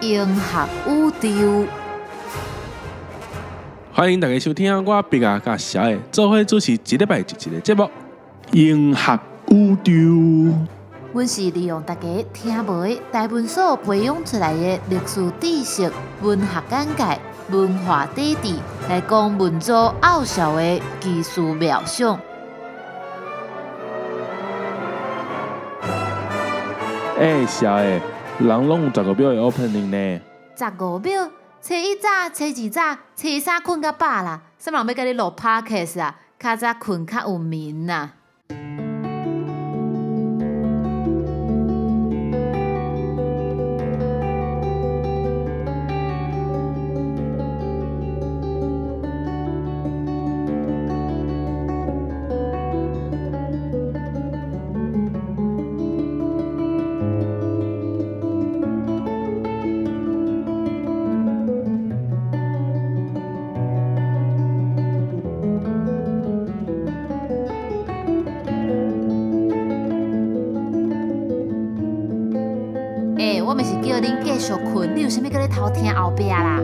融合宇宙。欢迎大家收听我毕亚甲小艾做伙主持一礼拜一集的节目《英合宇宙》。阮是利用大家听闻、大文所培养出来的历史知识、文学见解、文化底子，来讲民族奥小的奇思妙想。哎，小艾，人拢有十五秒的 opening 呢？十五秒。初一早，初二早，初三困到饱啦。什么人要甲你录 podcast 啊？较早困较有眠呐。我咪是叫恁继续困，你有啥物搁咧偷听后壁啦？